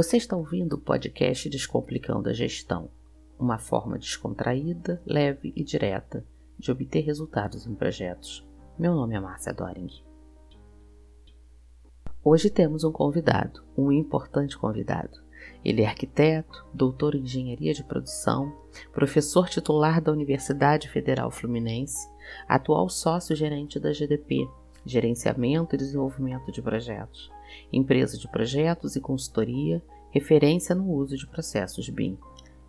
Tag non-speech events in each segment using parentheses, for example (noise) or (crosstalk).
Você está ouvindo o podcast Descomplicando a Gestão, uma forma descontraída, leve e direta de obter resultados em projetos. Meu nome é Márcia Doring. Hoje temos um convidado, um importante convidado. Ele é arquiteto, doutor em engenharia de produção, professor titular da Universidade Federal Fluminense, atual sócio-gerente da GDP, Gerenciamento e Desenvolvimento de Projetos, empresa de projetos e consultoria, referência no uso de processos BIM.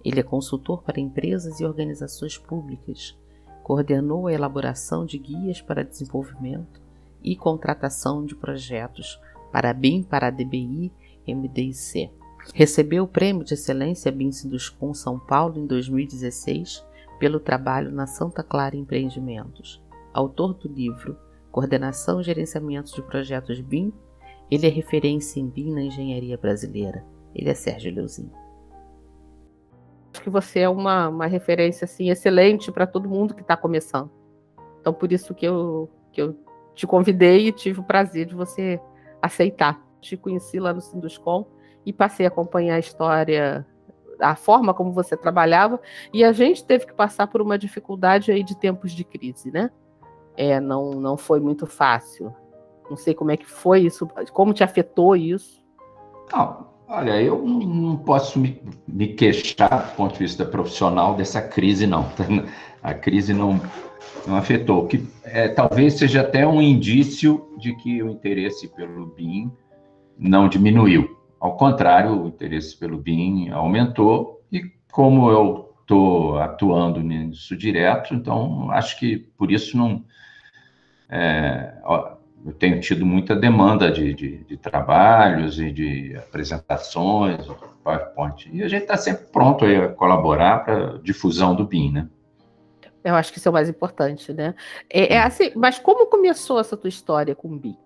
Ele é consultor para empresas e organizações públicas, coordenou a elaboração de guias para desenvolvimento e contratação de projetos para BIM para a DBI MDIC. Recebeu o Prêmio de Excelência BIM Sinduscom São Paulo em 2016 pelo trabalho na Santa Clara Empreendimentos. Autor do livro Coordenação e Gerenciamento de Projetos BIM, ele é referência em BIM na engenharia brasileira. Ele é Sérgio Leuzinho. Acho que você é uma, uma referência assim, excelente para todo mundo que está começando. Então, por isso que eu, que eu te convidei e tive o prazer de você aceitar. Te conheci lá no Sinduscom e passei a acompanhar a história, a forma como você trabalhava, e a gente teve que passar por uma dificuldade aí de tempos de crise, né? É, não, não foi muito fácil. Não sei como é que foi isso, como te afetou isso. Não, olha, eu não posso me, me queixar do ponto de vista profissional dessa crise, não. (laughs) A crise não, não afetou, que é, talvez seja até um indício de que o interesse pelo BIM não diminuiu. Ao contrário, o interesse pelo BIM aumentou e como eu estou atuando nisso direto, então acho que por isso não é, eu tenho tido muita demanda de, de, de trabalhos e de apresentações, PowerPoint, e a gente está sempre pronto a colaborar para a difusão do BIM, né? Eu acho que isso é o mais importante, né? É, é assim, mas como começou essa tua história com o BIM?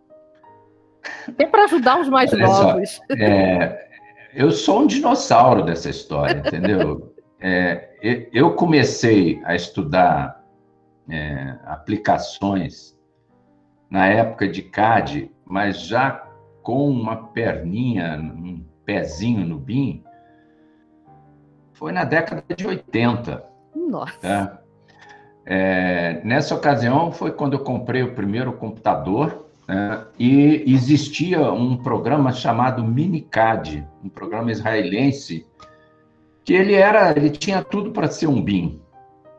É para ajudar os mais Olha novos. Só, é, eu sou um dinossauro dessa história, entendeu? É, eu comecei a estudar é, aplicações na época de CAD, mas já com uma perninha, um pezinho no BIM, foi na década de 80. Nossa! Tá? É, nessa ocasião foi quando eu comprei o primeiro computador né, e existia um programa chamado Minicad, um programa israelense que ele era, ele tinha tudo para ser um BIM.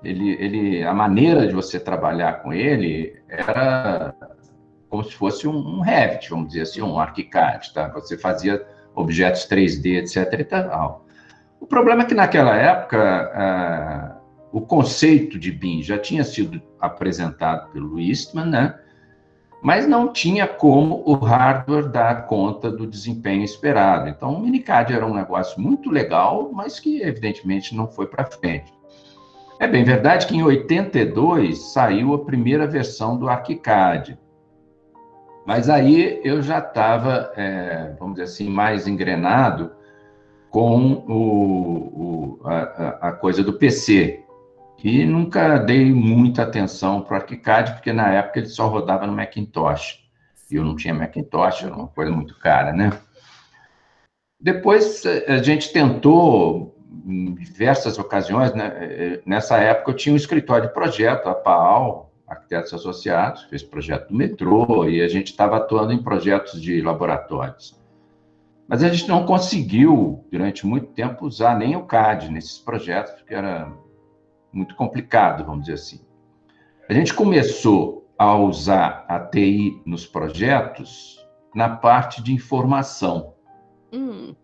Ele, ele, a maneira de você trabalhar com ele era como se fosse um, um Revit, vamos dizer assim, um ArchiCAD, tá? Você fazia objetos 3D, etc. E tal. O problema é que naquela época ah, o conceito de BIM já tinha sido apresentado pelo Eastman, né? mas não tinha como o hardware dar conta do desempenho esperado. Então, o Minicad era um negócio muito legal, mas que evidentemente não foi para frente. É bem verdade que em 82 saiu a primeira versão do ArchiCAD, mas aí eu já estava, é, vamos dizer assim, mais engrenado com o, o a, a coisa do PC. E nunca dei muita atenção para o ArchiCAD, porque na época ele só rodava no Macintosh. E eu não tinha Macintosh, era uma coisa muito cara, né? Depois a gente tentou, em diversas ocasiões, né? nessa época eu tinha um escritório de projeto, a PAAL, Arquitetos Associados, fez projeto do metrô, e a gente estava atuando em projetos de laboratórios. Mas a gente não conseguiu, durante muito tempo, usar nem o CAD nesses projetos, porque era muito complicado, vamos dizer assim. A gente começou a usar a TI nos projetos na parte de informação. Hum.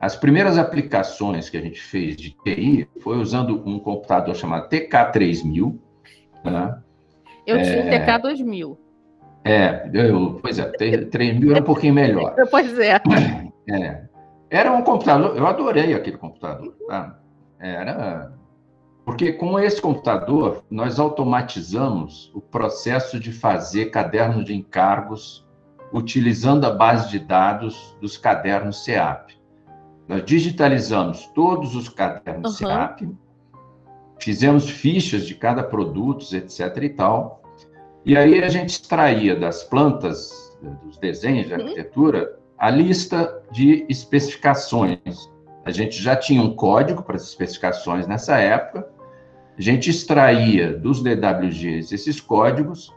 As primeiras aplicações que a gente fez de TI foi usando um computador chamado TK3000. Né? Eu é... tinha o TK2000. É, eu, pois é, 3000 era um pouquinho melhor. (laughs) pois é. é. Era um computador, eu adorei aquele computador. Tá? Era porque com esse computador, nós automatizamos o processo de fazer caderno de encargos utilizando a base de dados dos cadernos SEAP. Nós digitalizamos todos os cadernos uhum. SEAP, fizemos fichas de cada produto, etc. e tal. E aí a gente extraía das plantas, dos desenhos de uhum. arquitetura, a lista de especificações. A gente já tinha um código para as especificações nessa época, a gente extraía dos DWGs esses códigos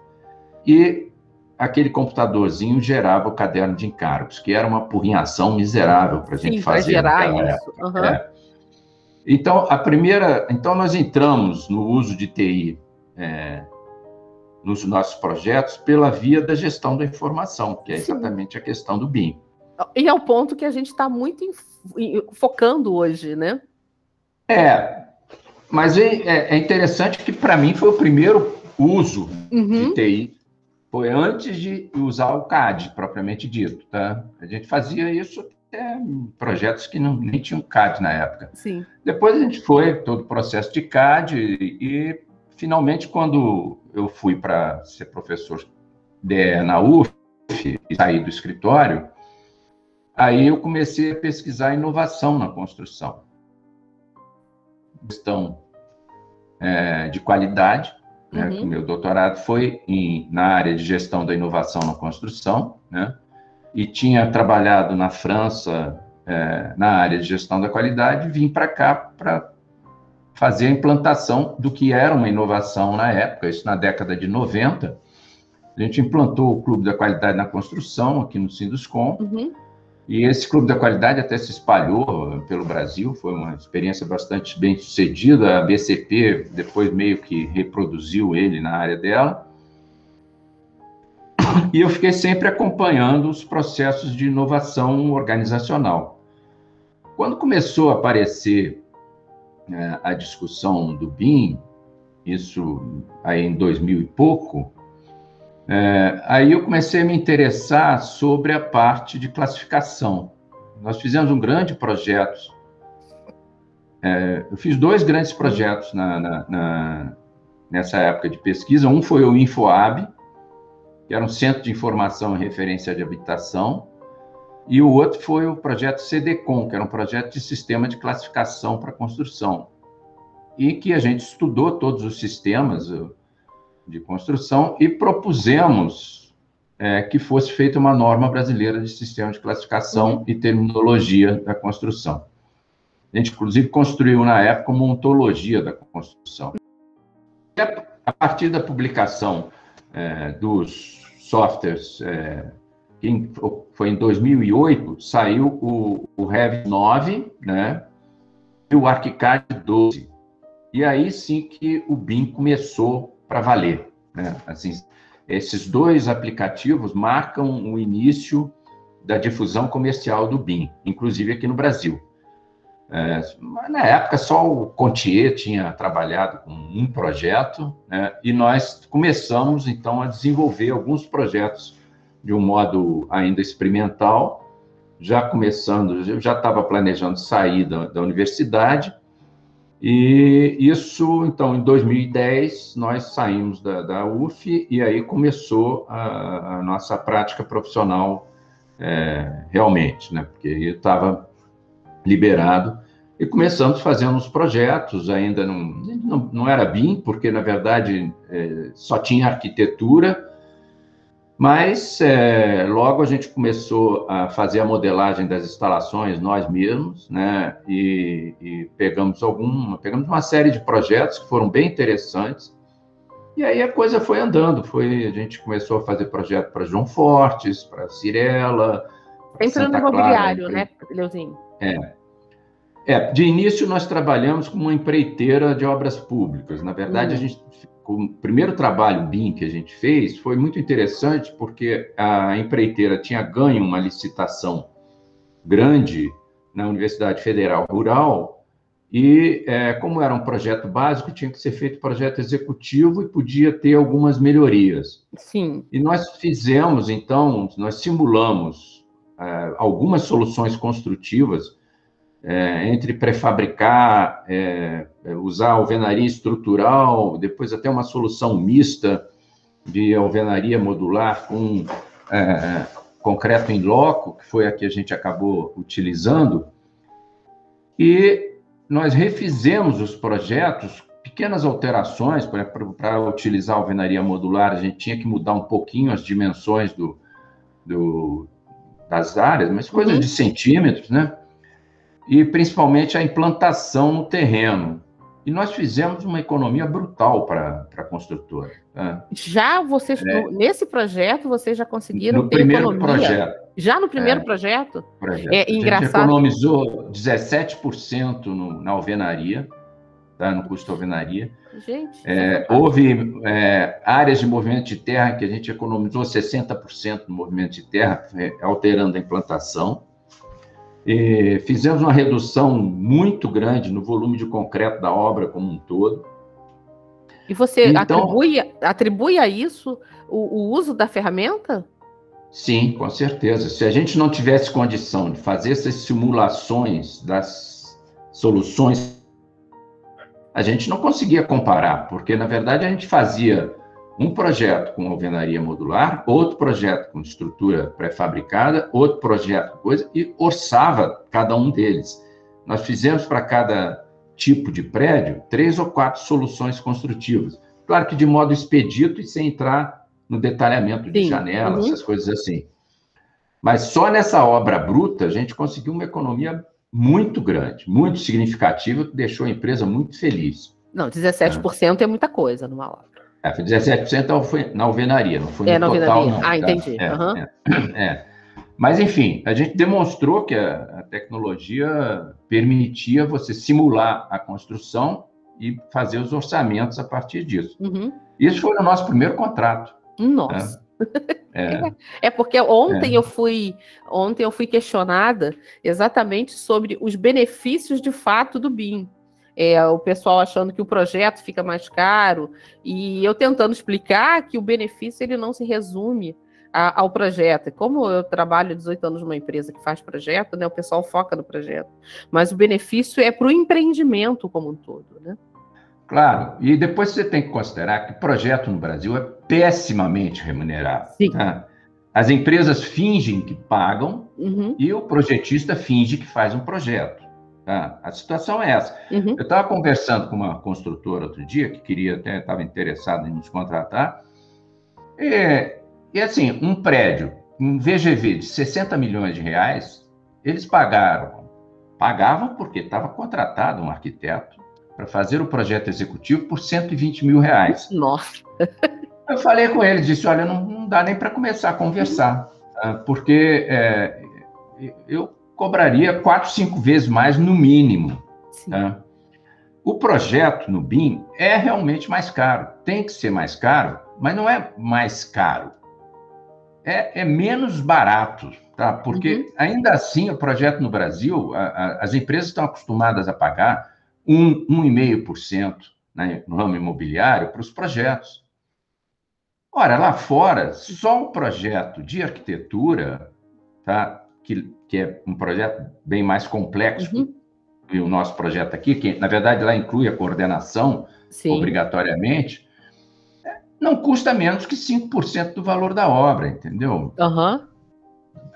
e aquele computadorzinho gerava o caderno de encargos, que era uma porrinhação miserável para a gente Sim, fazer. gerar isso. Uhum. É. Então, a primeira. Então, nós entramos no uso de TI é, nos nossos projetos pela via da gestão da informação, que é exatamente Sim. a questão do BIM. E é o ponto que a gente está muito focando hoje, né? É, mas é, é, é interessante que para mim foi o primeiro uso uhum. de TI, foi antes de usar o CAD propriamente dito, tá? A gente fazia isso até projetos que não, nem tinham CAD na época. Sim. Depois a gente foi todo o processo de CAD e, e finalmente quando eu fui para ser professor de, na UF e saí do escritório, aí eu comecei a pesquisar inovação na construção questão é, de qualidade. Né? Uhum. O meu doutorado foi em, na área de gestão da inovação na construção, né? E tinha trabalhado na França é, na área de gestão da qualidade, vim para cá para fazer a implantação do que era uma inovação na época, isso na década de 90. A gente implantou o Clube da Qualidade na Construção aqui no Sinduscom, uhum. E esse clube da qualidade até se espalhou pelo Brasil, foi uma experiência bastante bem sucedida. A BCP depois meio que reproduziu ele na área dela. (laughs) E eu fiquei sempre acompanhando os processos de inovação organizacional. Quando começou a aparecer é, a discussão do BIM, isso aí em 2000 e pouco, é, aí eu comecei a me interessar sobre a parte de classificação. Nós fizemos um grande projeto. É, eu fiz dois grandes projetos na, na, na, nessa época de pesquisa. Um foi o InfoAb, que era um centro de informação e referência de habitação, e o outro foi o projeto CDCOM, que era um projeto de sistema de classificação para construção, e que a gente estudou todos os sistemas, de construção e propusemos é, que fosse feita uma norma brasileira de sistema de classificação uhum. e terminologia da construção. A gente, inclusive, construiu na época uma ontologia da construção. A partir da publicação é, dos softwares, é, foi em 2008, saiu o, o Revit 9, né, e o ArchiCAD 12. E aí sim que o BIM começou para valer. Né? Assim, esses dois aplicativos marcam o início da difusão comercial do BIM, inclusive aqui no Brasil. É, na época, só o Contier tinha trabalhado com um projeto, né, e nós começamos, então, a desenvolver alguns projetos de um modo ainda experimental, já começando, eu já estava planejando sair da, da universidade, e isso, então, em 2010, nós saímos da, da UF e aí começou a, a nossa prática profissional é, realmente, né? Porque eu estava liberado e começamos fazendo uns projetos, ainda não, não, não era BIM, porque, na verdade, é, só tinha arquitetura, mas é, logo a gente começou a fazer a modelagem das instalações nós mesmos, né? E, e, pegamos alguma, pegamos uma série de projetos que foram bem interessantes. E aí a coisa foi andando, foi a gente começou a fazer projeto para João Fortes, para Cirela, Entrando no imobiliário, né, Leuzinho? É. É, de início nós trabalhamos com uma empreiteira de obras públicas. Na verdade, hum. a gente o primeiro trabalho BIM que a gente fez foi muito interessante porque a empreiteira tinha ganho uma licitação grande na Universidade Federal Rural e, é, como era um projeto básico, tinha que ser feito projeto executivo e podia ter algumas melhorias. Sim. E nós fizemos, então, nós simulamos é, algumas soluções construtivas é, entre prefabricar, é, é, usar alvenaria estrutural, depois até uma solução mista de alvenaria modular com é, concreto em loco, que foi a que a gente acabou utilizando, e nós refizemos os projetos, pequenas alterações, para utilizar alvenaria modular, a gente tinha que mudar um pouquinho as dimensões do, do das áreas, mas coisas uhum. de centímetros, né? E principalmente a implantação no terreno. E nós fizemos uma economia brutal para a construtora. Né? Já vocês, é. nesse projeto, vocês já conseguiram no ter primeiro economia? projeto. Já no primeiro é, projeto? projeto? É engraçado. A gente economizou 17% no, na alvenaria, tá? no custo da alvenaria. Gente, é, houve é, áreas de movimento de terra que a gente economizou 60% no movimento de terra, é, alterando a implantação. E fizemos uma redução muito grande no volume de concreto da obra como um todo. E você então, atribui, atribui a isso o, o uso da ferramenta? Sim, com certeza. Se a gente não tivesse condição de fazer essas simulações das soluções, a gente não conseguia comparar, porque na verdade a gente fazia um projeto com alvenaria modular, outro projeto com estrutura pré-fabricada, outro projeto com coisa, e orçava cada um deles. Nós fizemos para cada tipo de prédio três ou quatro soluções construtivas. Claro que de modo expedito e sem entrar no detalhamento de Sim. janelas, uhum. essas coisas assim. Mas só nessa obra bruta a gente conseguiu uma economia muito grande, muito significativa, que deixou a empresa muito feliz. Não, 17% é, é muita coisa numa obra. É, foi 17% na alvenaria, não foi é, no total, não. Ah, tá? entendi. É, uhum. (clears throat) é, Mas, enfim, a gente demonstrou que a, a, tecnologia permitia você simular a construção e fazer os orçamentos a partir disso. Uhum. Isso foi o nosso primeiro contrato. Nossa. É, (laughs) é porque ontem é. eu fui ontem eu fui questionada exatamente sobre os benefícios de fato do BIM é, o pessoal achando que o projeto fica mais caro, e eu tentando explicar que o benefício ele não se resume a, ao projeto. Como eu trabalho 18 anos numa empresa que faz projeto, né, o pessoal foca no projeto, mas o benefício é para o empreendimento como um todo. Né? Claro, e depois você tem que considerar que o projeto no Brasil é pessimamente remunerado. Sim. Tá? As empresas fingem que pagam uhum. e o projetista finge que faz um projeto. Tá? A situação é essa. Uhum. Eu estava conversando com uma construtora outro dia que queria até estava interessada em nos contratar. E, e assim, um prédio, um VGV de 60 milhões de reais, eles pagaram, pagavam porque estava contratado um arquiteto para fazer o projeto executivo por 120 mil reais. Nossa! (laughs) Eu falei com ele, disse, olha, não, não dá nem para começar a conversar, uhum. porque é, eu cobraria quatro, cinco vezes mais no mínimo. Tá? O projeto no BIM é realmente mais caro. Tem que ser mais caro, mas não é mais caro. É, é menos barato, tá? Porque uhum. ainda assim o projeto no Brasil, a, a, as empresas estão acostumadas a pagar um, 1,5% né, no ramo imobiliário para os projetos. Ora, lá fora, só o projeto de arquitetura, tá? que, que é um projeto bem mais complexo uhum. que o nosso projeto aqui, que na verdade lá inclui a coordenação Sim. obrigatoriamente, não custa menos que 5% do valor da obra, entendeu? Uhum.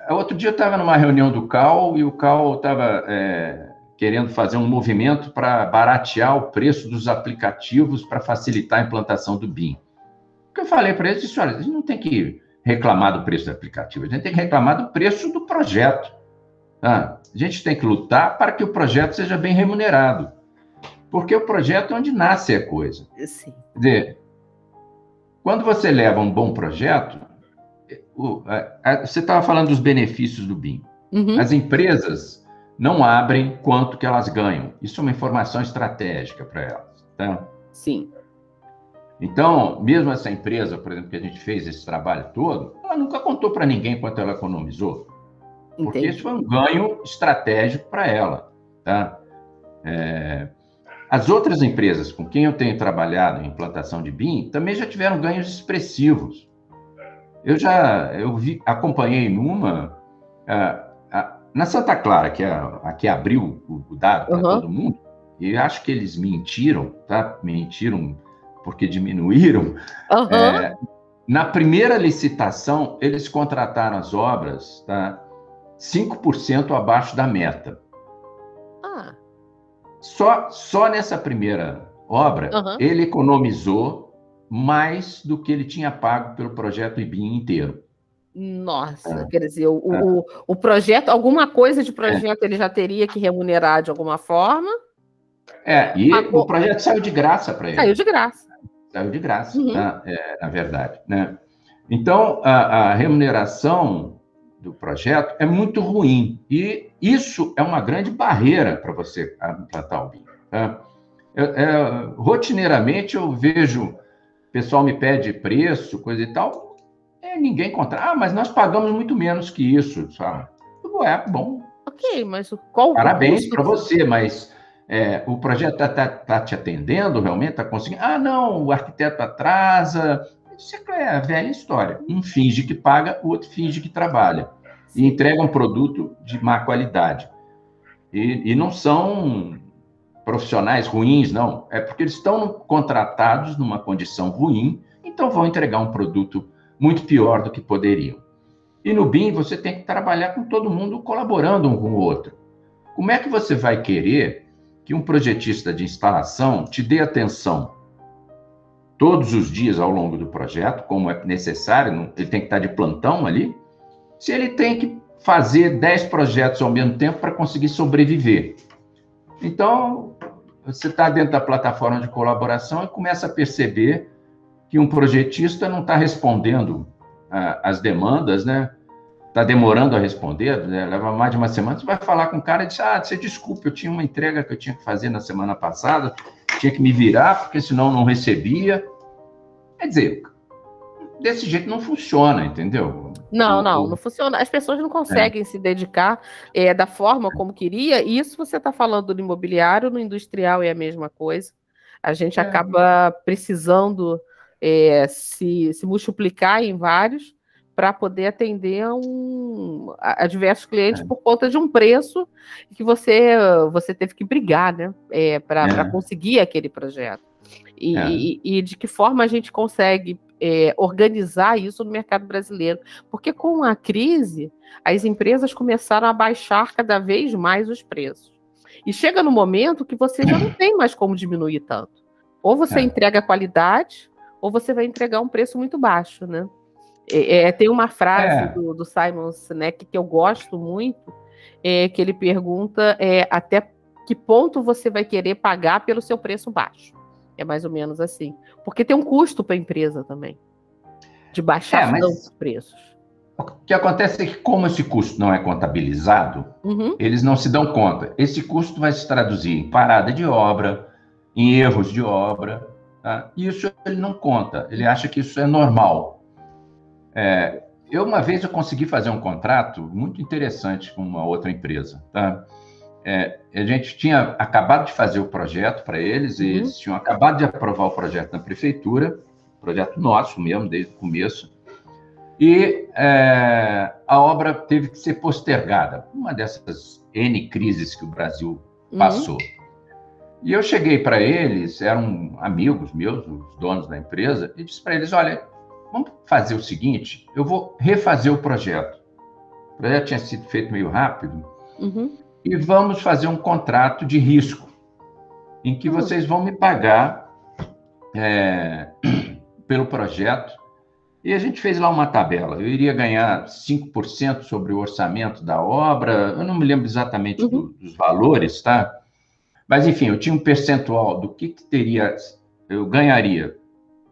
Outro dia eu estava numa reunião do CAL e o CAL estava é, querendo fazer um movimento para baratear o preço dos aplicativos para facilitar a implantação do BIM. O que eu falei para eles, disse, olha, a gente não tem que reclamar do preço do aplicativo, a gente tem que reclamar do preço do projeto. Ah, a gente tem que lutar para que o projeto seja bem remunerado. Porque o projeto é onde nasce a coisa. Sim. Quer dizer, quando você leva um bom projeto, o, a, a, você estava falando dos benefícios do BIM. Uhum. As empresas não abrem quanto que elas ganham. Isso é uma informação estratégica para elas. Tá? Sim. Então, mesmo essa empresa, por exemplo, que a gente fez esse trabalho todo, ela nunca contou para ninguém quanto ela economizou. Porque Entendi. isso foi um ganho estratégico para ela. Tá? É... As outras empresas com quem eu tenho trabalhado em implantação de BIM também já tiveram ganhos expressivos. Eu já eu vi, acompanhei numa, a, a, na Santa Clara, que é a, que abriu o, o dado para uhum. todo mundo, e acho que eles mentiram, tá? Mentiram porque diminuíram. Uhum. É, na primeira licitação, eles contrataram as obras tá, 5% abaixo da meta. Ah. Só, só nessa primeira obra, uhum. ele economizou mais do que ele tinha pago pelo projeto IBIM inteiro. Nossa, é. quer dizer, o, é. o, o, projeto, alguma coisa de projeto é. ele já teria que remunerar de alguma forma. É, e o projeto saiu de graça para ele. Saiu de graça. Saiu de graça, uhum. né? é, na verdade. Né? Então, a, a, remuneração do projeto é muito ruim. E isso é uma grande barreira para você plantar o vinho. Tá? É, rotineiramente eu vejo, o pessoal me pede preço, coisa e tal, é, ninguém contra. Ah, mas nós pagamos muito menos que isso, sabe? É, bom. Ok, mas qual Parabéns para você, mas é, o projeto está tá, tá te atendendo realmente? Está conseguindo? Ah, não, o arquiteto atrasa. Isso é a velha história. Um finge que paga, o outro finge que trabalha. E entrega um produto de má qualidade. E, e não são profissionais ruins, não. É porque eles estão contratados numa condição ruim, então vão entregar um produto muito pior do que poderiam. E no BIM você tem que trabalhar com todo mundo colaborando um com o outro. Como é que você vai querer que um projetista de instalação te dê atenção todos os dias ao longo do projeto, como é necessário, ele tem que estar de plantão ali, se ele tem que fazer 10 projetos ao mesmo tempo para conseguir sobreviver. Então, você está dentro da plataforma de colaboração e começa a perceber que um projetista não está respondendo às demandas, né? está demorando a responder, né? leva mais de uma semana, você vai falar com o cara e diz, ah, você desculpe, eu tinha uma entrega que eu tinha que fazer na semana passada, tinha que me virar, porque senão não recebia. Quer dizer, desse jeito não funciona, entendeu? Não, não, não funciona. As pessoas não conseguem é. se dedicar é, da forma como queria. E isso você está falando no imobiliário, no industrial é a mesma coisa. A gente é. acaba precisando é, se, se multiplicar em vários para poder atender a, um, a, diversos clientes é. por conta de um preço que você você teve que brigar, né, é, para é. conseguir aquele projeto. E, é. e, e, de que forma a gente consegue é, organizar isso no mercado brasileiro? Porque com a crise, as empresas começaram a baixar cada vez mais os preços. E chega no momento que você já não tem mais como diminuir tanto. Ou você é. entrega qualidade, ou você vai entregar um preço muito baixo, né? É, é, tem uma frase é. do, do, Simon Sinek que eu gosto muito, é, que ele pergunta é, até que ponto você vai querer pagar pelo seu preço baixo. É mais ou menos assim. Porque tem um custo para a empresa também, de baixar é, os preços. O que acontece é que, como esse custo não é contabilizado, uhum. eles não se dão conta. Esse custo vai se traduzir em parada de obra, em erros de obra. Tá? Isso ele não conta. Ele acha que isso é normal. É, eu, uma vez, eu consegui fazer um contrato muito interessante com uma outra empresa. Tá? É, a gente tinha acabado de fazer o projeto para eles, uhum. eles tinham acabado de aprovar o projeto na prefeitura, projeto nosso mesmo, desde o começo, e é, a obra teve que ser postergada. Uma dessas N crises que o Brasil uhum. passou. Uhum. E eu cheguei para eles, eram amigos meus, os donos da empresa, e disse para eles: olha, Vamos fazer o seguinte: eu vou refazer o projeto. O projeto tinha sido feito meio rápido. Uhum. E vamos fazer um contrato de risco, em que uhum. vocês vão me pagar é, (clears throat) pelo projeto. E a gente fez lá uma tabela. Eu iria ganhar 5% sobre o orçamento da obra. Eu não me lembro exatamente uhum. do, dos valores, tá? Mas, enfim, eu tinha um percentual do que, que teria, eu ganharia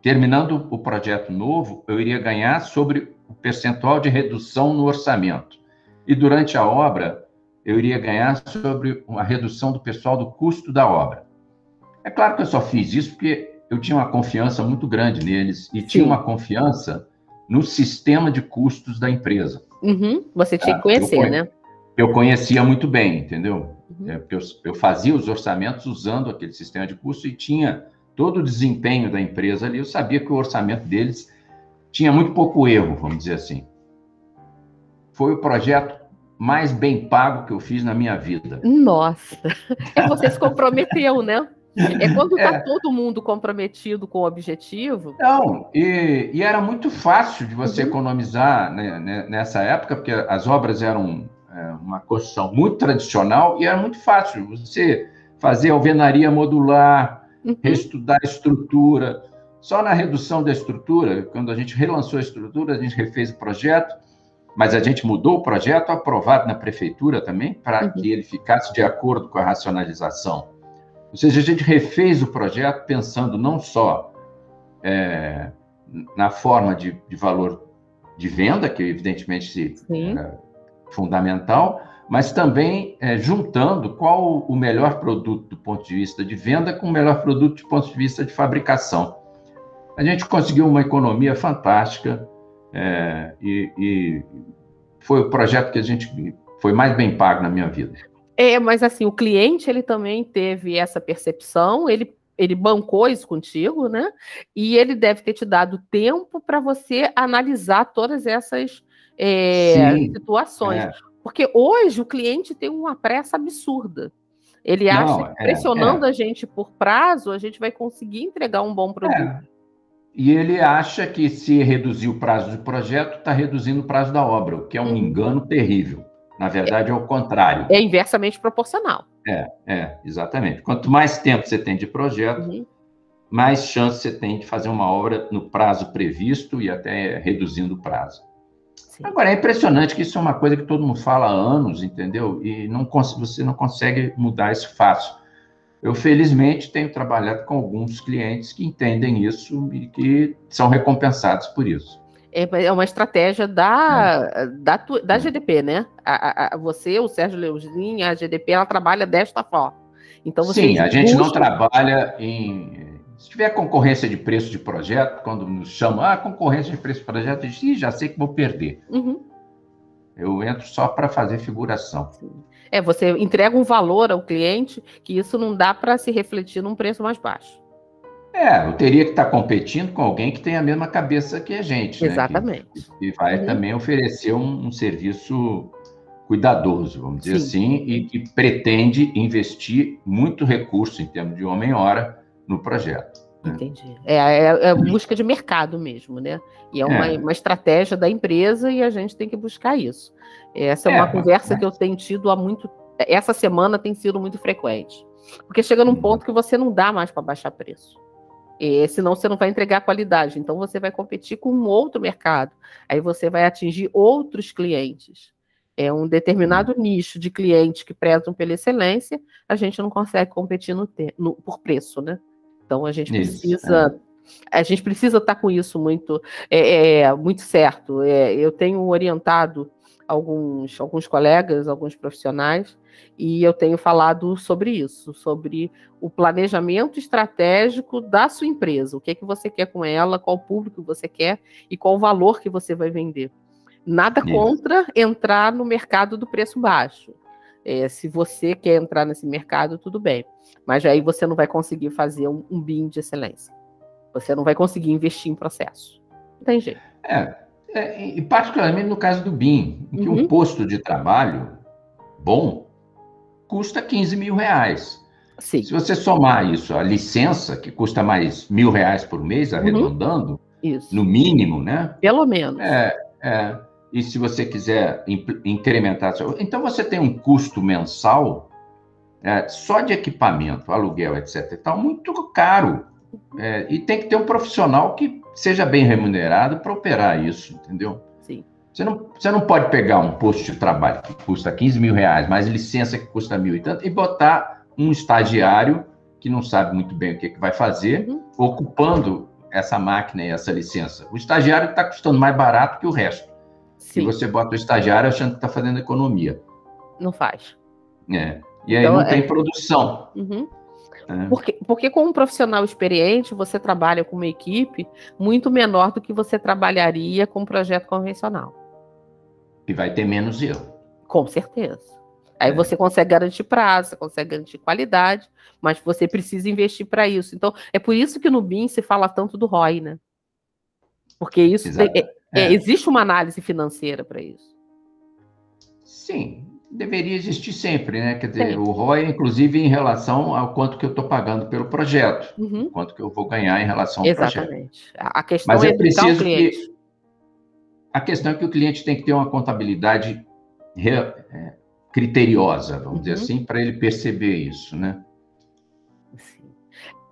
Terminando o projeto novo, eu iria ganhar sobre o percentual de redução no orçamento. E durante a obra, eu iria ganhar sobre a redução do pessoal do custo da obra. É claro que eu só fiz isso porque eu tinha uma confiança muito grande neles e Sim. tinha uma confiança no sistema de custos da empresa. Uhum. Você tinha que conhecer, eu né? Eu conhecia muito bem, entendeu? Uhum. É, eu, eu fazia os orçamentos usando aquele sistema de custo e tinha todo o desempenho da empresa ali, eu sabia que o orçamento deles tinha muito pouco erro, vamos dizer assim. Foi o projeto mais bem pago que eu fiz na minha vida. Nossa! (laughs) É você se (laughs) comprometeu, né? É quando está é. todo mundo comprometido com o objetivo. Não, e, e era muito fácil de você uhum. economizar né, né, nessa época, porque as obras eram é, uma construção muito tradicional e era muito fácil você fazer alvenaria modular, uhum. reestudar a estrutura. Só na redução da estrutura, quando a gente relançou a estrutura, a gente refez o projeto, mas a gente mudou o projeto aprovado na prefeitura também para uhum. que ele ficasse de acordo com a racionalização. Ou seja, a gente refez o projeto pensando não só é, na forma de, de, valor de venda, que evidentemente é fundamental, mas também é, juntando qual o melhor produto do ponto de vista de venda com o melhor produto do ponto de vista de fabricação. A gente conseguiu uma economia fantástica é, e, e, foi o projeto que a gente foi mais bem pago na minha vida. É, mas assim, o cliente ele também teve essa percepção, ele ele bancou isso contigo, né? E ele deve ter te dado tempo para você analisar todas essas é, situações. É. Porque hoje o cliente tem uma pressa absurda. Ele acha que é, pressionando é, a gente por prazo, a gente vai conseguir entregar um bom produto. É. E ele acha que se reduzir o prazo do projeto, está reduzindo o prazo da obra, o que é um uhum. engano terrível. Na verdade, é, o contrário. É inversamente proporcional. É, é, exatamente. Quanto mais tempo você tem de projeto, uhum. mais chance você tem de fazer uma obra no prazo previsto e até reduzindo o prazo. Sim. Agora, é impressionante que isso é uma coisa que todo mundo fala há anos, entendeu? E não, você não consegue mudar isso fácil. Eu, felizmente, tenho trabalhado com alguns clientes que entendem isso e que são recompensados por isso. É, é uma estratégia da, é. da, da GDP, né? A, a, você, o Sérgio Leuzinho, a GDP, ela trabalha desta forma. Então, Sim, a gente buscam... não trabalha em. Se tiver concorrência de preço de projeto, quando nos chamam, ah, concorrência de preço de projeto, eu diz, já sei que vou perder. Uhum. Eu entro só para fazer figuração. Sim. É, você entrega um valor ao cliente que isso não dá para se refletir num preço mais baixo. É, eu teria que estar tá competindo com alguém que tem a mesma cabeça que a gente. Exatamente. Né? Que, que, vai uhum. também oferecer um, um, serviço cuidadoso, vamos dizer Sim. assim, e que pretende investir muito recurso em termos de homem-hora no projeto. Né? Entendi. É, é, é, busca de mercado mesmo, né? E é uma, é uma estratégia da empresa e a gente tem que buscar isso. Essa é uma é, conversa que eu tenho tido há muito. Essa semana tem sido muito frequente. Porque chega num uhum. ponto que você não dá mais para baixar preço. E, senão você não vai entregar qualidade. Então você vai competir com um outro mercado. Aí você vai atingir outros clientes. É um determinado uhum. nicho de clientes que prezam pela excelência, a gente não consegue competir no, no por preço, né? Então a gente isso, precisa. É. A gente precisa estar com isso muito, é, é muito certo. É, eu tenho orientado alguns, alguns colegas, alguns profissionais, e eu tenho falado sobre isso, sobre o planejamento estratégico da sua empresa, o que é que você quer com ela, qual público você quer e qual o valor que você vai vender. Nada contra entrar no mercado do preço baixo. É, se você quer entrar nesse mercado, tudo bem. Mas aí você não vai conseguir fazer um, um BIM de excelência. Você não vai conseguir investir em processo. Não tem jeito. É, é, e particularmente no caso do BIM, em que uhum. um posto de trabalho bom custa 15 mil reais. Sim. Se você somar isso, a licença, que custa mais mil reais por mês, uhum. arredondando, uhum. no mínimo, né? Pelo menos. É, é, e se você quiser incrementar, então você tem um custo mensal é, só de equipamento, aluguel, etc. Está muito caro. É, e tem que ter um profissional que seja bem remunerado para operar isso, entendeu? Sim. Você não, você não pode pegar um posto de trabalho que custa 15 mil reais, mais licença que custa mil e tanto, e botar um estagiário que não sabe muito bem o que, que vai fazer, uhum. ocupando essa máquina e essa licença. O estagiário está custando mais barato que o resto. Sim. E você bota o estagiário achando que está fazendo economia. Não faz. É. E aí então, não tem é... produção. Uhum. É. Porque, porque com um profissional experiente, você trabalha com uma equipe muito menor do que você trabalharia com um projeto convencional. E vai ter menos erro. Com certeza. Aí é. você consegue garantir prazo, você consegue garantir qualidade, mas você precisa investir para isso. Então, é por isso que no BIM se fala tanto do ROI, né? Porque isso tem, é, é, existe uma análise financeira para isso. Sim, deveria existir sempre, né? Quer dizer, Sim. o ROI, inclusive, em relação ao quanto que eu estou pagando pelo projeto, uhum. quanto que eu vou ganhar em relação ao Exatamente. projeto. Exatamente. A questão Mas é, é preciso que a questão é que o cliente tem que ter uma contabilidade é, criteriosa, vamos uhum. dizer assim, para ele perceber isso, né?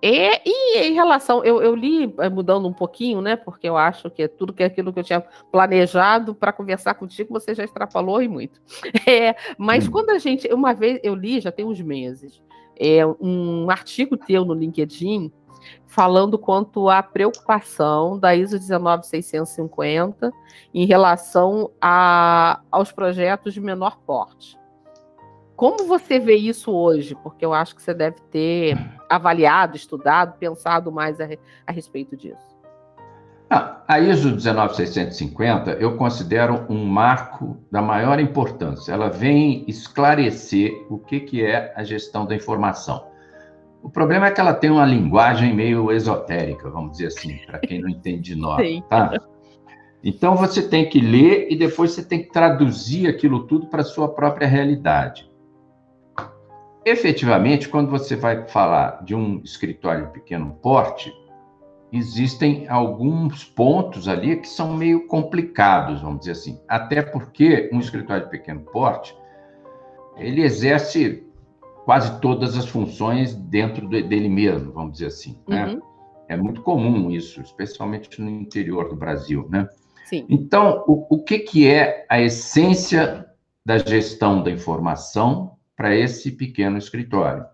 E, e em relação, eu, eu, li, eh, mudando um pouquinho, né? Porque eu acho que é tudo que é aquilo que eu tinha planejado para conversar contigo, você já extrapolou e muito. (laughs) É, mas hum. quando a gente, uma vez eu li, já tem uns meses, é, um artigo teu no LinkedIn falando quanto à preocupação da ISO 19650 em relação a, aos projetos de menor porte. Como você vê isso hoje? Porque eu acho que você deve ter avaliado, estudado, pensado mais a, a respeito disso. Ah, a ISO 19650 eu considero um marco da maior importância. Ela vem esclarecer o que, que é a gestão da informação. O problema é que ela tem uma linguagem meio esotérica, vamos dizer assim, para quem não entende de nós, tá? Então você tem que ler e depois você tem que traduzir aquilo tudo para a sua própria realidade. Efetivamente, quando você vai falar de um escritório de pequeno porte, existem alguns pontos ali que são meio complicados, vamos dizer assim. Até porque um escritório de pequeno porte, ele exerce quase todas as funções dentro dele mesmo, vamos dizer assim. Né? Uhum. É muito comum isso, especialmente no interior do Brasil, né? Sim. Então, o, o que, que é a essência da gestão da informação para esse pequeno escritório?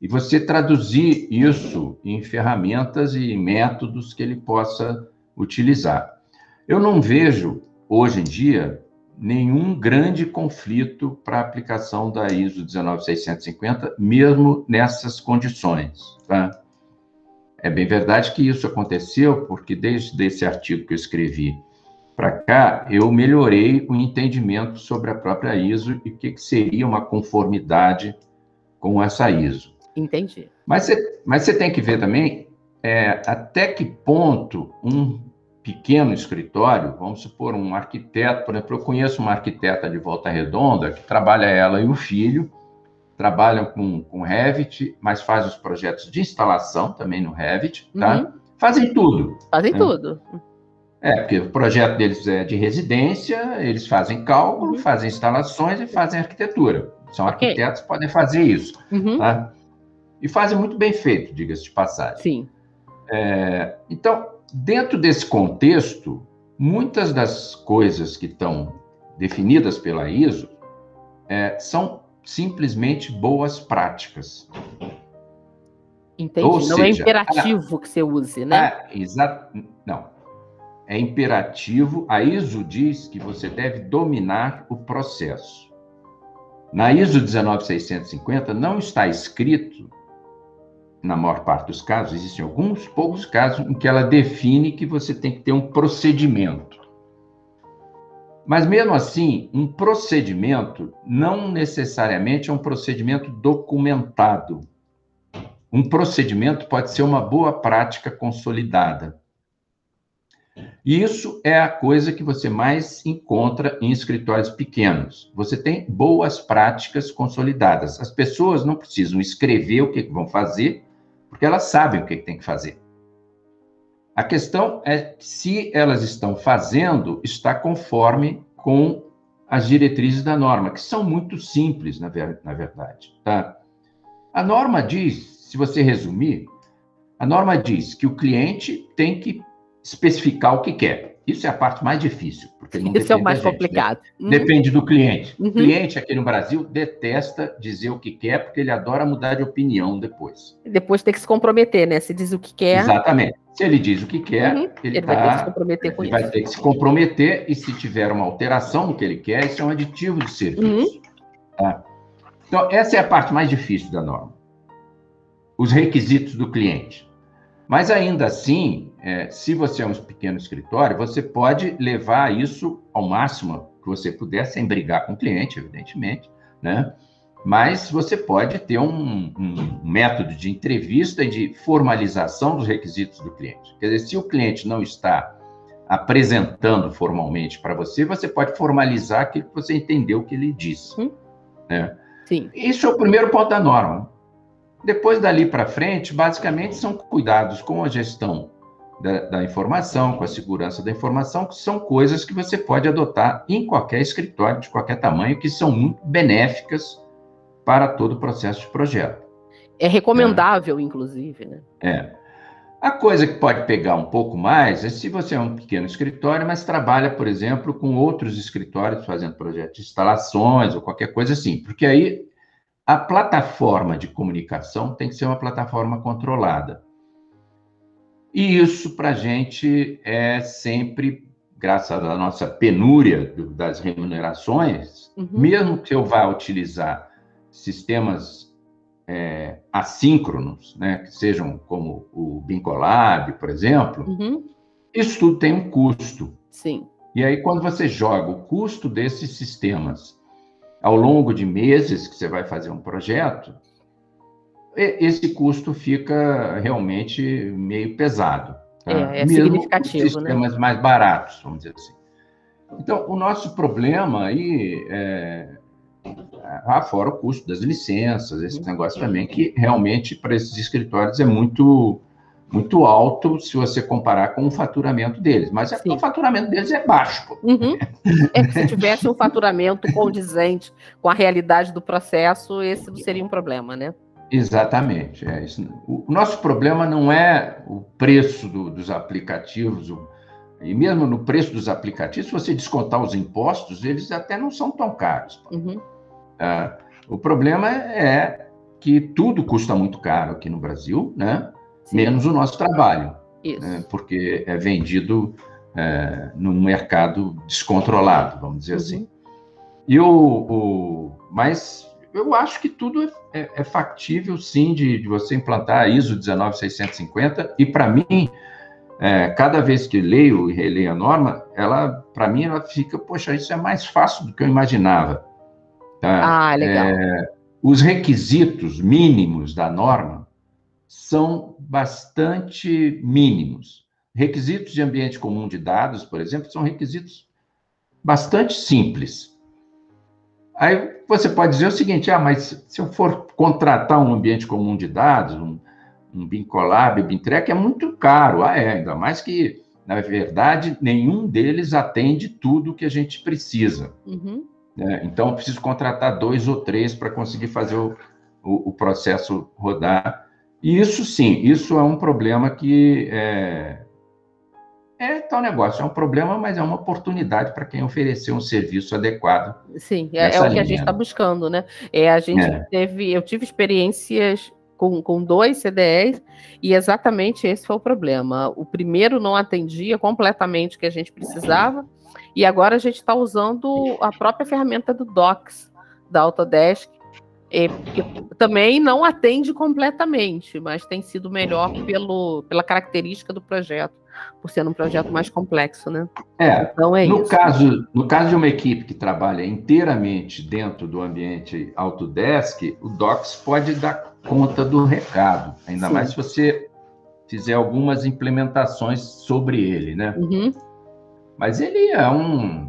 E você traduzir isso em ferramentas e métodos que ele possa utilizar. Eu não vejo, hoje em dia, nenhum grande conflito para a aplicação da ISO 19650, mesmo nessas condições. Tá? É bem verdade que isso aconteceu, porque desde esse artigo que eu escrevi para cá, eu melhorei o entendimento sobre a própria ISO e o que, que seria uma conformidade com essa ISO. Entendi. Mas você, mas você tem que ver também é, até que ponto um pequeno escritório, vamos supor um arquiteto, por exemplo, eu conheço uma arquiteta de Volta Redonda que trabalha ela e o filho, trabalham com, com Revit, mas faz os projetos de instalação também no Revit, tá? Uhum. Fazem tudo. Fazem né? tudo. É, porque o projeto deles é de residência, eles fazem cálculo, uhum. fazem instalações e fazem arquitetura. São okay. arquitetos podem fazer isso. Uhum. Tá? E fazem muito bem feito, diga-se de passagem. Sim. É, então, Dentro desse contexto, muitas das coisas que estão definidas pela ISO é, são simplesmente boas práticas. Entendi. Ou não é seja, é imperativo a, que você use, né? exato. Não. É imperativo. A ISO diz que você deve dominar o processo. Na ISO 19650 não está escrito na maior parte dos casos, existem alguns poucos casos em que ela define que você tem que ter um procedimento. Mas mesmo assim, um procedimento não necessariamente é um procedimento documentado. Um procedimento pode ser uma boa prática consolidada. Isso é a coisa que você mais encontra em escritórios pequenos. Você tem boas práticas consolidadas. As pessoas não precisam escrever o que vão fazer, porque elas sabem o que tem que fazer. A questão é se elas estão fazendo, está conforme com as diretrizes da norma, que são muito simples, na verdade. Tá? A norma diz, se você resumir, a norma diz que o cliente tem que especificar o que quer. Isso é a parte mais difícil, porque não Isso é o mais gente, né? complicado. Né? Uhum. Depende do cliente. Uhum. O cliente aqui no Brasil detesta dizer o que quer, porque ele adora mudar de opinião depois. Depois tem que se comprometer, né? Se diz o que quer. Exatamente. Se ele diz o que quer, uhum. ele, ele tá, vai ter que se comprometer com ele isso. Vai ter que se comprometer, e se tiver uma alteração no que ele quer, isso é um aditivo de serviço. Uhum. Tá? Então, essa é a parte mais difícil da norma. Os requisitos do cliente. Mas ainda assim, é, se você é um pequeno escritório, você pode levar isso ao máximo que você puder, sem brigar com o cliente, evidentemente, né? Mas você pode ter um, um método de entrevista e de formalização dos requisitos do cliente. Quer dizer, se o cliente não está apresentando formalmente para você, você pode formalizar aquilo que você entendeu que ele disse. Hum? Né? Sim. Isso é o primeiro ponto da norma. Depois dali para frente, basicamente são cuidados com a gestão da, da, informação, com a segurança da informação, que são coisas que você pode adotar em qualquer escritório de qualquer tamanho, que são muito benéficas para todo o processo de projeto. É recomendável, é. inclusive, né? É. A coisa que pode pegar um pouco mais é se você é um pequeno escritório, mas trabalha, por exemplo, com outros escritórios fazendo projetos de instalações ou qualquer coisa assim, porque aí a plataforma de comunicação tem que ser uma plataforma controlada. E isso, para a gente, é sempre, graças à nossa penúria das remunerações, uhum. mesmo que eu vá utilizar sistemas é, assíncronos, né, que sejam como o Bincolab, por exemplo, uhum. isso tudo tem um custo. Sim. E aí, quando você joga o custo desses sistemas ao longo de meses que você vai fazer um projeto, esse custo fica realmente meio pesado. Tá? É, é Mesmo significativo, né? sistemas né? mais baratos, vamos dizer assim. Então, o nosso problema aí é, ah, fora o custo das licenças, esse negócio também, que realmente para esses escritórios é muito muito alto se você comparar com o faturamento deles. Mas é o faturamento deles é baixo. Uhum. É que se tivesse um faturamento condizente com a realidade do processo, esse não seria um problema, né? Exatamente. É isso. O nosso problema não é o preço do, dos aplicativos, o, e mesmo no preço dos aplicativos, se você descontar os impostos, eles até não são tão caros. Uhum. Uh, o problema é que tudo custa muito caro aqui no Brasil, né? menos o nosso trabalho, né? porque é vendido é, num mercado descontrolado, vamos dizer uhum. assim. E o, o, mas eu acho que tudo é, é, é factível, sim, de, de, você implantar a ISO 19650. E para mim, é, cada vez que leio e releio a norma, ela, para mim, ela fica, poxa, isso é mais fácil do que eu imaginava. Tá? Ah, legal. É, os requisitos mínimos da norma são bastante mínimos. Requisitos de ambiente comum de dados, por exemplo, são requisitos bastante simples. Aí você pode dizer o seguinte: ah, mas se eu for contratar um ambiente comum de dados, um, um Bincolab, Bintrec, é muito caro. Ah, é, ainda mais que, na verdade, nenhum deles atende tudo que a gente precisa. Uhum. Né? Então, eu preciso contratar dois ou três para conseguir fazer o, o, o, processo rodar. E isso, sim, isso é um problema que é, é tal negócio, é um problema, mas é uma oportunidade para quem oferecer um serviço adequado. Sim, é, é o que a gente está buscando, né? É, a gente é. teve, eu tive experiências com, com dois CDEs e exatamente esse foi o problema. O primeiro não atendia completamente o que a gente precisava, e agora a gente está usando a própria ferramenta do Docs, da Autodesk, é, que também não atende completamente, mas tem sido melhor pelo, pela característica do projeto, por ser um projeto mais complexo, né? É, então é no isso. Caso, no caso de uma equipe que trabalha inteiramente dentro do ambiente Autodesk, o Docs pode dar conta do recado, ainda Sim. mais se você fizer algumas implementações sobre ele, né? Uhum. Mas ele é um,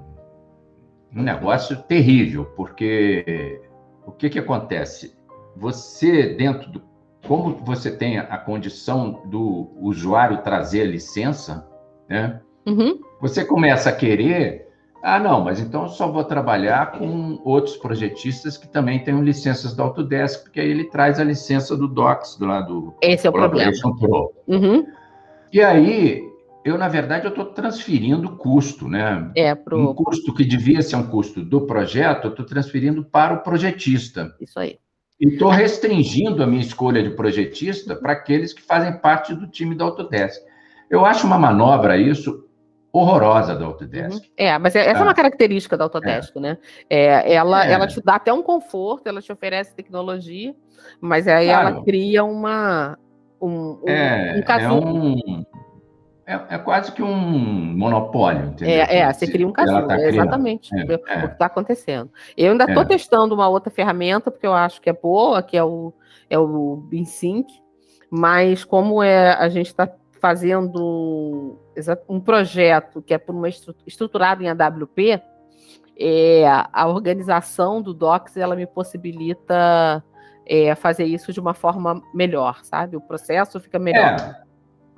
um negócio terrível, porque o que, que acontece? Você, dentro do. Como você tem a condição do usuário trazer a licença, né? Uhum. Você começa a querer. Ah, não, mas então eu só vou trabalhar com outros projetistas que também tenham licenças da Autodesk, porque aí ele traz a licença do Docs do lado. Esse é o problema. Uhum. E aí eu, na verdade, eu estou transferindo custo, né? É, pro... Um custo que devia ser um custo do projeto, eu estou transferindo para o projetista. Isso aí. E estou restringindo a minha escolha de projetista para aqueles que fazem parte do time da Autodesk. Eu acho uma manobra isso horrorosa da Autodesk. Uhum. É, mas essa é uma ah. característica da Autodesk, é. né? É, ela, é. ela te dá até um conforto, ela te oferece tecnologia, mas aí claro. ela cria uma um, um, é, um, é um é, é, quase que um monopólio, entendeu? É, é você cria um casulo, tá é exatamente é, o que é. está acontecendo. Eu ainda estou é. testando uma outra ferramenta, porque eu acho que é boa, que é o, é o BinSync, mas como é, a gente está fazendo um projeto que é por uma estruturado em AWP, é, a organização do Docs ela me possibilita é, fazer isso de uma forma melhor, sabe? O processo fica melhor.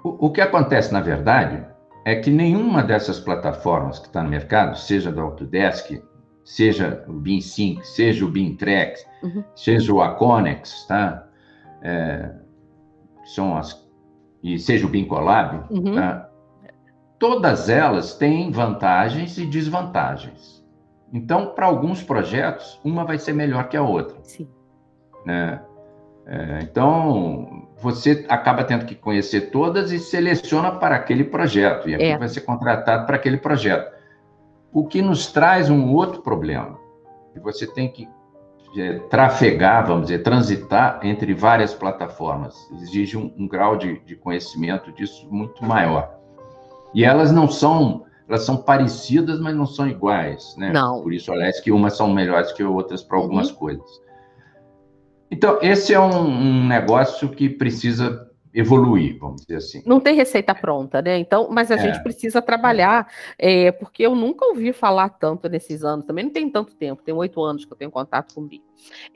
O, o que acontece, na verdade, é que nenhuma dessas plataformas que está no mercado, seja da Autodesk, seja o BIM Sync, seja o BIM uhum. seja o Aconex, tá? é, são as, e seja o Bincolab, uhum. tá? todas elas têm vantagens e desvantagens. Então, para alguns projetos, uma vai ser melhor que a outra. Sim. Né? É, então, você acaba tendo que conhecer todas e seleciona para aquele projeto. E aqui é. vai ser contratado para aquele projeto. O que nos traz um outro problema. E você tem que é, trafegar, vamos dizer, transitar entre várias plataformas. Exige um, um grau de, de, conhecimento disso muito maior. E elas não são, elas são parecidas, mas não são iguais, né? Não. Por isso, aliás, que umas são melhores que outras para algumas uhum. coisas. Então, esse é um, um negócio que precisa evoluir, vamos dizer assim. Não tem receita pronta, né? Então, mas a é. gente precisa trabalhar, é, porque eu nunca ouvi falar tanto nesses anos, também não tem tanto tempo, tem oito anos que eu tenho contato com o BI,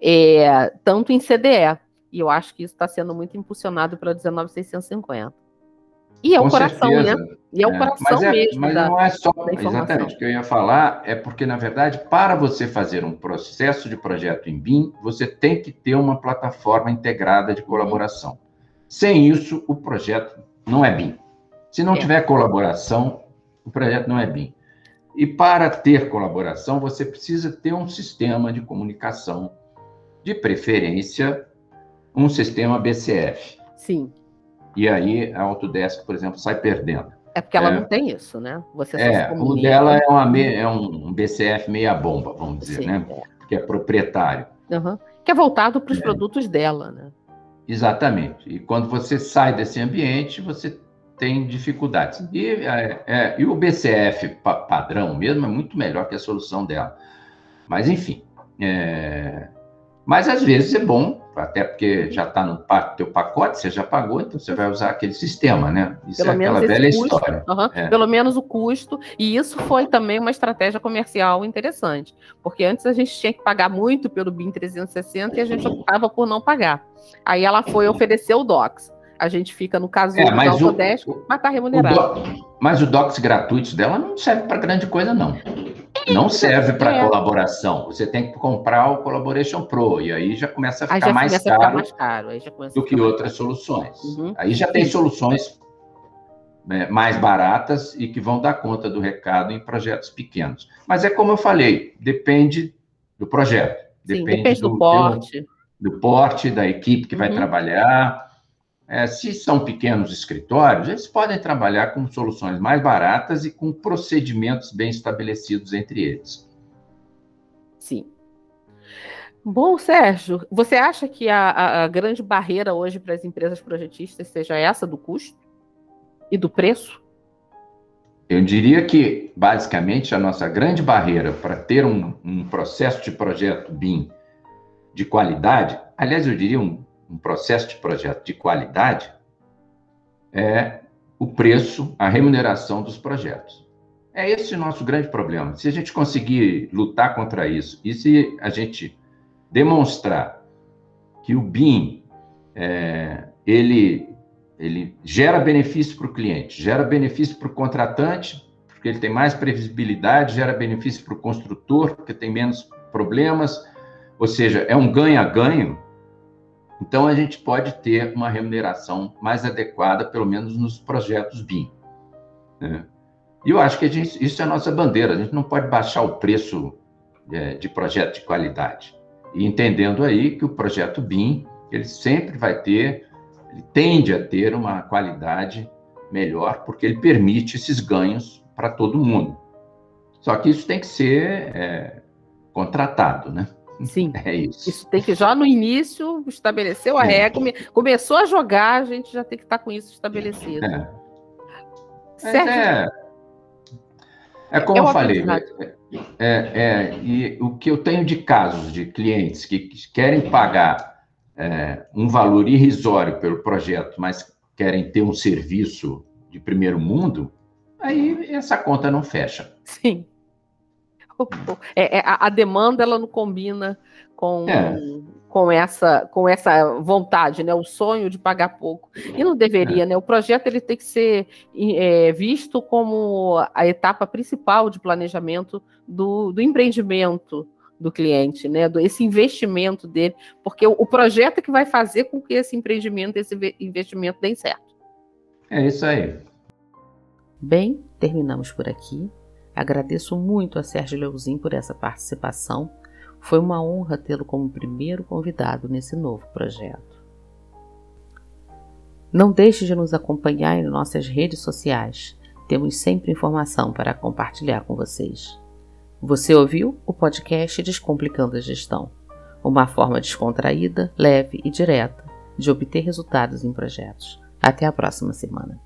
é, tanto em CDE, e eu acho que isso está sendo muito impulsionado pela 19650. E é Com o coração, né? certeza. né? E é, o é, coração mas é, mesmo. Mas da, não é só. Exatamente. O que eu ia falar é porque, na verdade, para você fazer um processo de projeto em BIM, você tem que ter uma plataforma integrada de colaboração. Sem isso, o projeto não é BIM. Se não é. tiver colaboração, o projeto não é BIM. E para ter colaboração, você precisa ter um sistema de comunicação, de preferência, um sistema BCF. Sim. E aí a Autodesk, por exemplo, sai perdendo. É porque ela é, não tem isso, né? Você é, o dela é, uma, é um BCF meia bomba, vamos dizer, Sim, né? É. Que é proprietário. Uhum. Que é voltado para os é. produtos dela, né? Exatamente. E quando você sai desse ambiente, você tem dificuldades. E, é, é e o BCF pa padrão mesmo é muito melhor que a solução dela. Mas, enfim. É... Mas, às vezes, é bom até porque já está no teu pacote, você já pagou, então você vai usar aquele sistema, né? Isso Pelo é aquela velha custo, história. é. Pelo menos o custo, e isso foi também uma estratégia comercial interessante, porque antes a gente tinha que pagar muito pelo BIM 360 e a gente optava por não pagar. Aí ela foi oferecer o DOCS. A gente fica no caso é, do Autodesk, mas está remunerado. O mas o Docs gratuito dela não serve para grande coisa, não. Não serve para é. colaboração. Você tem que comprar o Collaboration Pro e aí já começa a ficar, mais, caro a ficar mais, caro do que outras soluções. Uhum. Aí já tem soluções né, mais baratas e que vão dar conta do recado em projetos pequenos. Mas é como eu falei, depende do projeto, depende, Sim, depende do, do, porte, do, do porte da equipe que uhum. vai trabalhar é, se são pequenos escritórios, eles podem trabalhar com soluções mais baratas e com procedimentos bem estabelecidos entre eles. Sim. Bom, Sérgio, você acha que a, a grande barreira hoje para as empresas projetistas seja essa do custo e do preço? Eu diria que, basicamente, a nossa grande barreira para ter um, um processo de projeto BIM de qualidade, aliás, eu diria um um processo de projeto de qualidade é o preço, a remuneração dos projetos. É esse o nosso grande problema. Se a gente conseguir lutar contra isso e se a gente demonstrar que o BIM é, ele, ele gera benefício para o cliente, gera benefício para o contratante, porque ele tem mais previsibilidade, gera benefício para o construtor, porque tem menos problemas, ou seja, é um ganha-ganho, então, a gente pode ter uma remuneração mais adequada, pelo menos nos projetos BIM. Né? E eu acho que gente, isso é a nossa bandeira, a gente não pode baixar o preço é, de projeto de qualidade. E entendendo aí que o projeto BIM, ele sempre vai ter, ele tende a ter uma qualidade melhor, porque ele permite esses ganhos para todo mundo. Só que isso tem que ser é, contratado, né? Sim. É isso. Isso tem que já no início estabeleceu a regra, come, começou a jogar, a gente já tem que estar tá com isso estabelecido. É. Certo? É, é como é eu falei, é, é, e o que eu tenho de casos de clientes que querem pagar é, um valor irrisório pelo projeto, mas querem ter um serviço de primeiro mundo, aí essa conta não fecha. Sim. (laughs) É, é, a, a, demanda ela não combina com, é. com, essa, com essa vontade, né? O sonho de pagar pouco. E não deveria, é. né? O projeto ele tem que ser é, visto como a etapa principal de planejamento do, do empreendimento. do cliente, né? Do, esse investimento dele, porque o, o projeto é que vai fazer com que esse empreendimento, esse investimento dê certo. É isso aí. Bem, terminamos por aqui. Agradeço muito a Sérgio Leuzin por essa participação. Foi uma honra tê-lo como primeiro convidado nesse novo projeto. Não deixe de nos acompanhar em nossas redes sociais. Temos sempre informação para compartilhar com vocês. Você ouviu o podcast Descomplicando a Gestão uma forma descontraída, leve e direta de obter resultados em projetos. Até a próxima semana.